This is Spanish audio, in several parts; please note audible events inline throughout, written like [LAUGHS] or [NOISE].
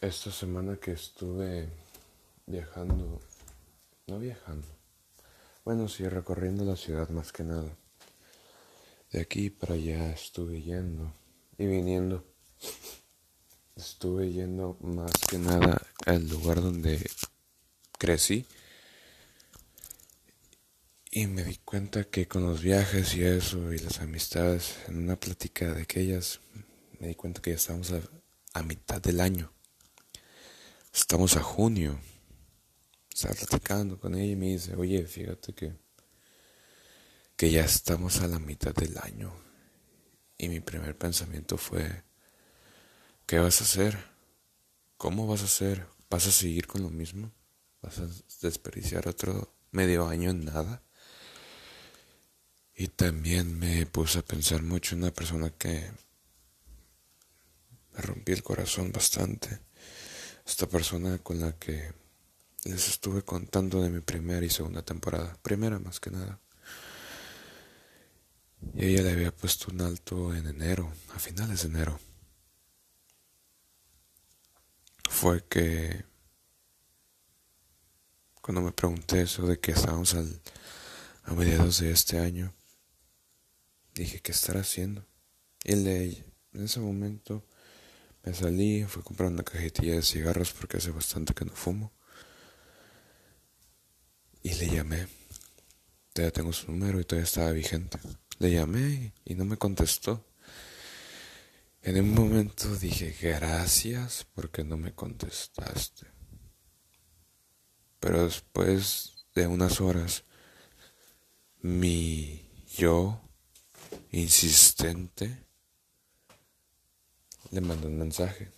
Esta semana que estuve viajando, no viajando, bueno, sí, recorriendo la ciudad más que nada. De aquí para allá estuve yendo y viniendo. Estuve yendo más que nada al lugar donde crecí. Y me di cuenta que con los viajes y eso y las amistades, en una plática de aquellas, me di cuenta que ya estábamos a, a mitad del año. Estamos a junio. Estaba platicando con ella y me dice, oye, fíjate que, que ya estamos a la mitad del año. Y mi primer pensamiento fue, ¿qué vas a hacer? ¿Cómo vas a hacer? ¿Vas a seguir con lo mismo? ¿Vas a desperdiciar otro medio año en nada? Y también me puse a pensar mucho en una persona que me rompí el corazón bastante esta persona con la que les estuve contando de mi primera y segunda temporada, primera más que nada. Y ella le había puesto un alto en enero, a finales de enero. Fue que cuando me pregunté eso de que estábamos al, a mediados de este año, dije, ¿qué estará haciendo? Y le, en ese momento me salí, fui a comprar una cajetilla de cigarros porque hace bastante que no fumo. Y le llamé. Todavía tengo su número y todavía estaba vigente. Le llamé y no me contestó. En un momento dije gracias porque no me contestaste. Pero después de unas horas, mi yo insistente le mandé un mensaje.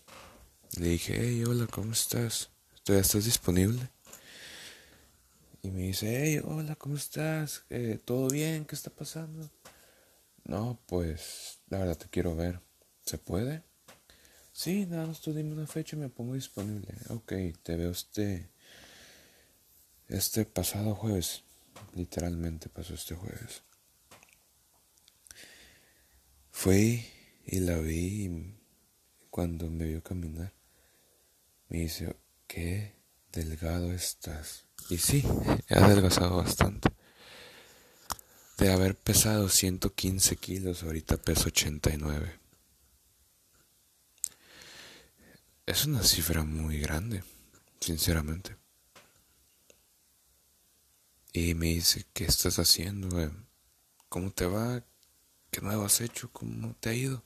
Le dije, hey, hola, ¿cómo estás? ¿Todavía estás disponible? Y me dice, hey, hola, ¿cómo estás? Eh, ¿Todo bien? ¿Qué está pasando? No, pues, la verdad te quiero ver. ¿Se puede? Sí, nada más tú dime una fecha y me pongo disponible. Ok, te veo este, este pasado jueves. Literalmente pasó este jueves. Fui y la vi y cuando me vio caminar, me dice, qué delgado estás. Y sí, he adelgazado bastante. De haber pesado 115 kilos, ahorita peso 89. Es una cifra muy grande, sinceramente. Y me dice, ¿qué estás haciendo? ¿Cómo te va? ¿Qué nuevo has hecho? ¿Cómo te ha ido?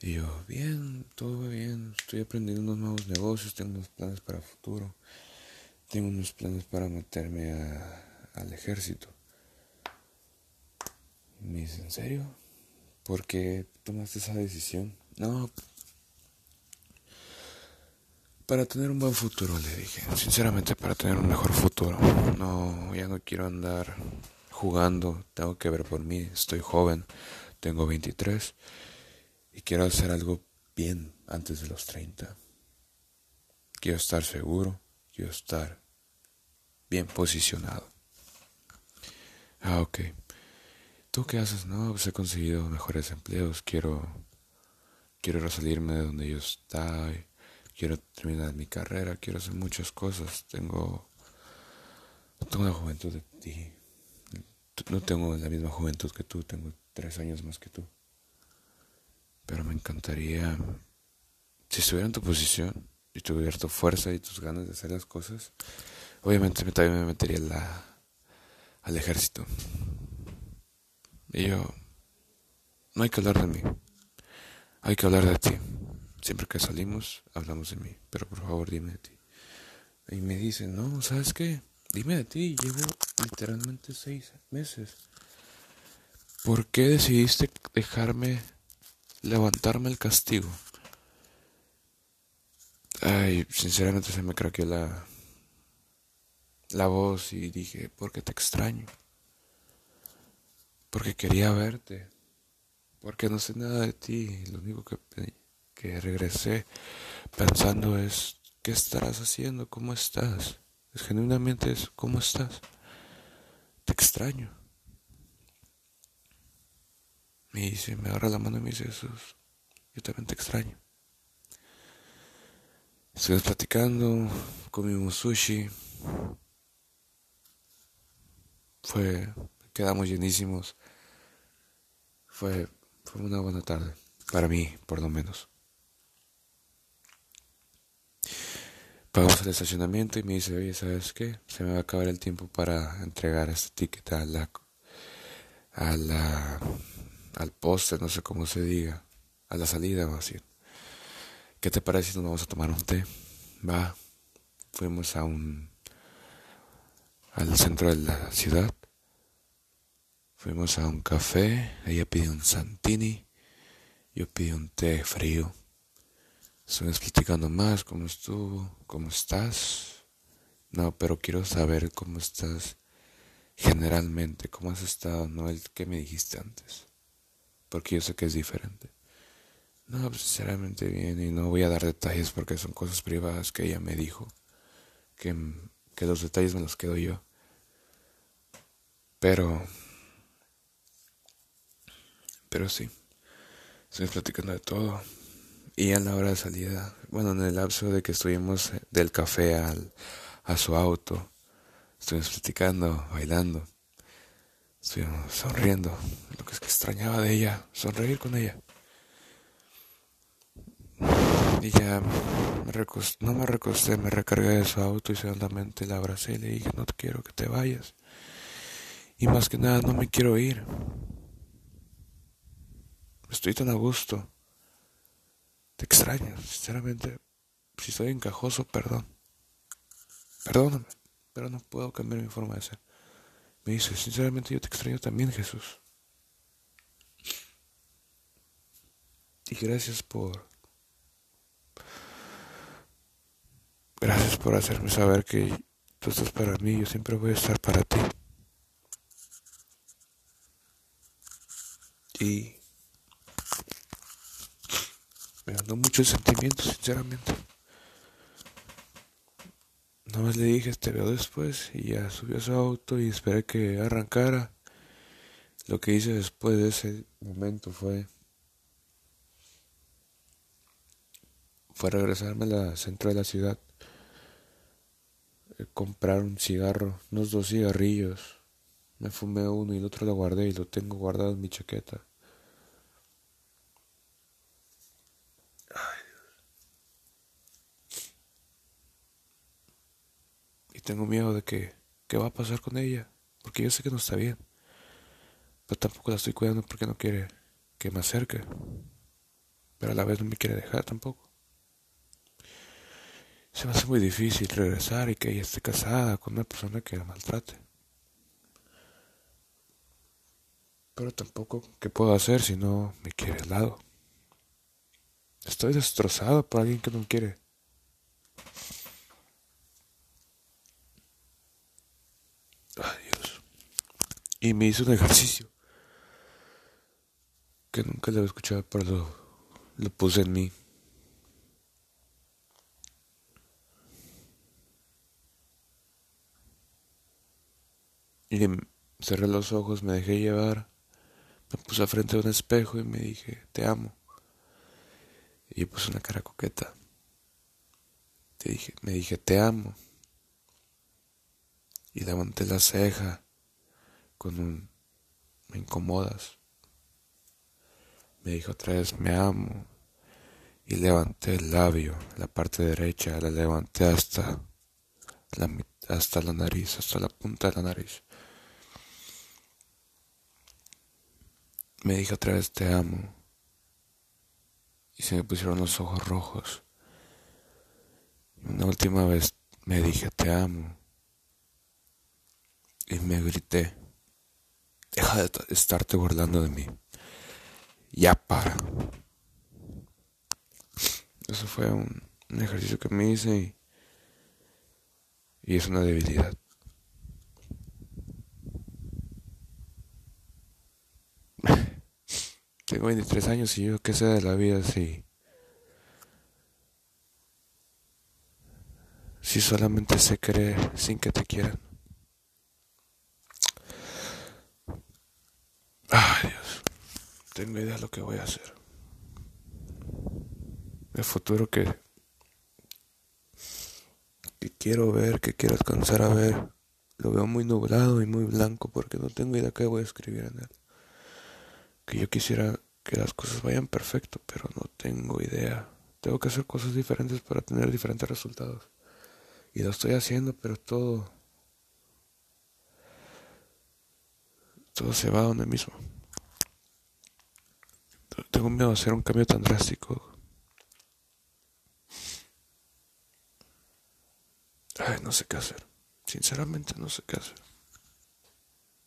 Y yo, bien, todo bien, estoy aprendiendo unos nuevos negocios, tengo unos planes para el futuro, tengo unos planes para meterme al ejército. me dice, ¿en serio? ¿Por qué tomaste esa decisión? No, para tener un buen futuro, le dije, sinceramente para tener un mejor futuro. No, ya no quiero andar jugando, tengo que ver por mí, estoy joven, tengo 23 y quiero hacer algo bien antes de los 30. Quiero estar seguro, quiero estar bien posicionado. Ah, ok. ¿Tú qué haces? No, pues he conseguido mejores empleos, quiero quiero salirme de donde yo estoy, quiero terminar mi carrera, quiero hacer muchas cosas. Tengo tengo la juventud de ti. No tengo la misma juventud que tú, tengo tres años más que tú. Pero me encantaría, si estuviera en tu posición y tuviera tu fuerza y tus ganas de hacer las cosas, obviamente también me metería al ejército. Y yo, no hay que hablar de mí, hay que hablar de ti. Siempre que salimos, hablamos de mí, pero por favor dime de ti. Y me dicen, no, ¿sabes qué? Dime de ti, llevo literalmente seis meses. ¿Por qué decidiste dejarme levantarme el castigo. Ay, sinceramente se me craqueó la, la voz y dije, porque te extraño. Porque quería verte. Porque no sé nada de ti. Lo único que, que regresé pensando es, ¿qué estarás haciendo? ¿Cómo estás? Es genuinamente eso, ¿cómo estás? Te extraño. Me dice, me agarra la mano y me dice, Jesús, yo también te extraño. Estuvimos platicando, comimos sushi. Fue, quedamos llenísimos. Fue, fue una buena tarde, para mí, por lo menos. Pagamos el estacionamiento y me dice, oye, ¿sabes qué? Se me va a acabar el tiempo para entregar este ticket a la, a la, al poste, no sé cómo se diga, a la salida o así. ¿Qué te parece si nos vamos a tomar un té? Va, fuimos a un, al centro de la ciudad, fuimos a un café, ella pidió un santini, yo pedí un té frío. Estuvimos platicando más, cómo estuvo, cómo estás. No, pero quiero saber cómo estás generalmente, cómo has estado, no el que me dijiste antes. Porque yo sé que es diferente. No, pues, sinceramente bien, y no voy a dar detalles porque son cosas privadas que ella me dijo. Que, que los detalles me los quedo yo. Pero. Pero sí. Estoy platicando de todo. Y a la hora de salida, bueno, en el lapso de que estuvimos del café al, a su auto, estuvimos platicando, bailando, estuvimos sonriendo. Lo que es que extrañaba de ella, sonreír con ella. Y ya me recosté, no me recosté, me recargué de su auto y segundamente la abracé y le dije, no quiero que te vayas. Y más que nada, no me quiero ir. Estoy tan a gusto te extraño, sinceramente. Si soy encajoso, perdón. Perdóname, pero no puedo cambiar mi forma de ser. Me dice, sinceramente yo te extraño también, Jesús. Y gracias por... Gracias por hacerme saber que tú estás para mí, yo siempre voy a estar para ti. Y me ganó muchos sentimientos, sinceramente. Nada más le dije, te veo después, y ya subió a su auto y esperé que arrancara. Lo que hice después de ese momento fue fue regresarme al centro de la ciudad, eh, comprar un cigarro, unos dos cigarrillos. Me fumé uno y el otro lo guardé y lo tengo guardado en mi chaqueta. Tengo miedo de que, qué va a pasar con ella, porque yo sé que no está bien. Pero tampoco la estoy cuidando porque no quiere que me acerque. Pero a la vez no me quiere dejar tampoco. Se me hace muy difícil regresar y que ella esté casada con una persona que la maltrate. Pero tampoco, ¿qué puedo hacer si no me quiere al lado? Estoy destrozado por alguien que no quiere. Y me hizo un ejercicio que nunca le había escuchado, pero lo, puse en mí. Y cerré los ojos, me dejé llevar, me puse frente a un espejo y me dije, te amo. Y puse una cara coqueta. Te dije, me dije, te amo. Y levanté la ceja con un me incomodas. Me dijo otra vez me amo y levanté el labio, la parte derecha, la levanté hasta la, hasta la nariz, hasta la punta de la nariz. Me dijo otra vez te amo y se me pusieron los ojos rojos. Una última vez me dije te amo y me grité. Deja de estarte burlando de mí. Ya para. Eso fue un, ejercicio que me hice y, y es una debilidad. [LAUGHS] Tengo 23 años y yo qué sé de la vida si... Si solamente se cree sin que te quieran. Ay, Dios. Tengo idea de lo que voy a hacer. El futuro que quiero ver, qué quiero alcanzar a ver. Lo veo muy nublado y muy blanco porque no tengo idea qué voy a escribir en él. Que yo quisiera que las cosas vayan perfecto, pero no tengo idea. Tengo que hacer cosas diferentes para tener diferentes resultados. Y lo estoy haciendo, pero todo... Todo se va donde mismo. Tengo miedo de hacer un cambio tan drástico. Ay, no sé qué hacer. Sinceramente no sé qué hacer.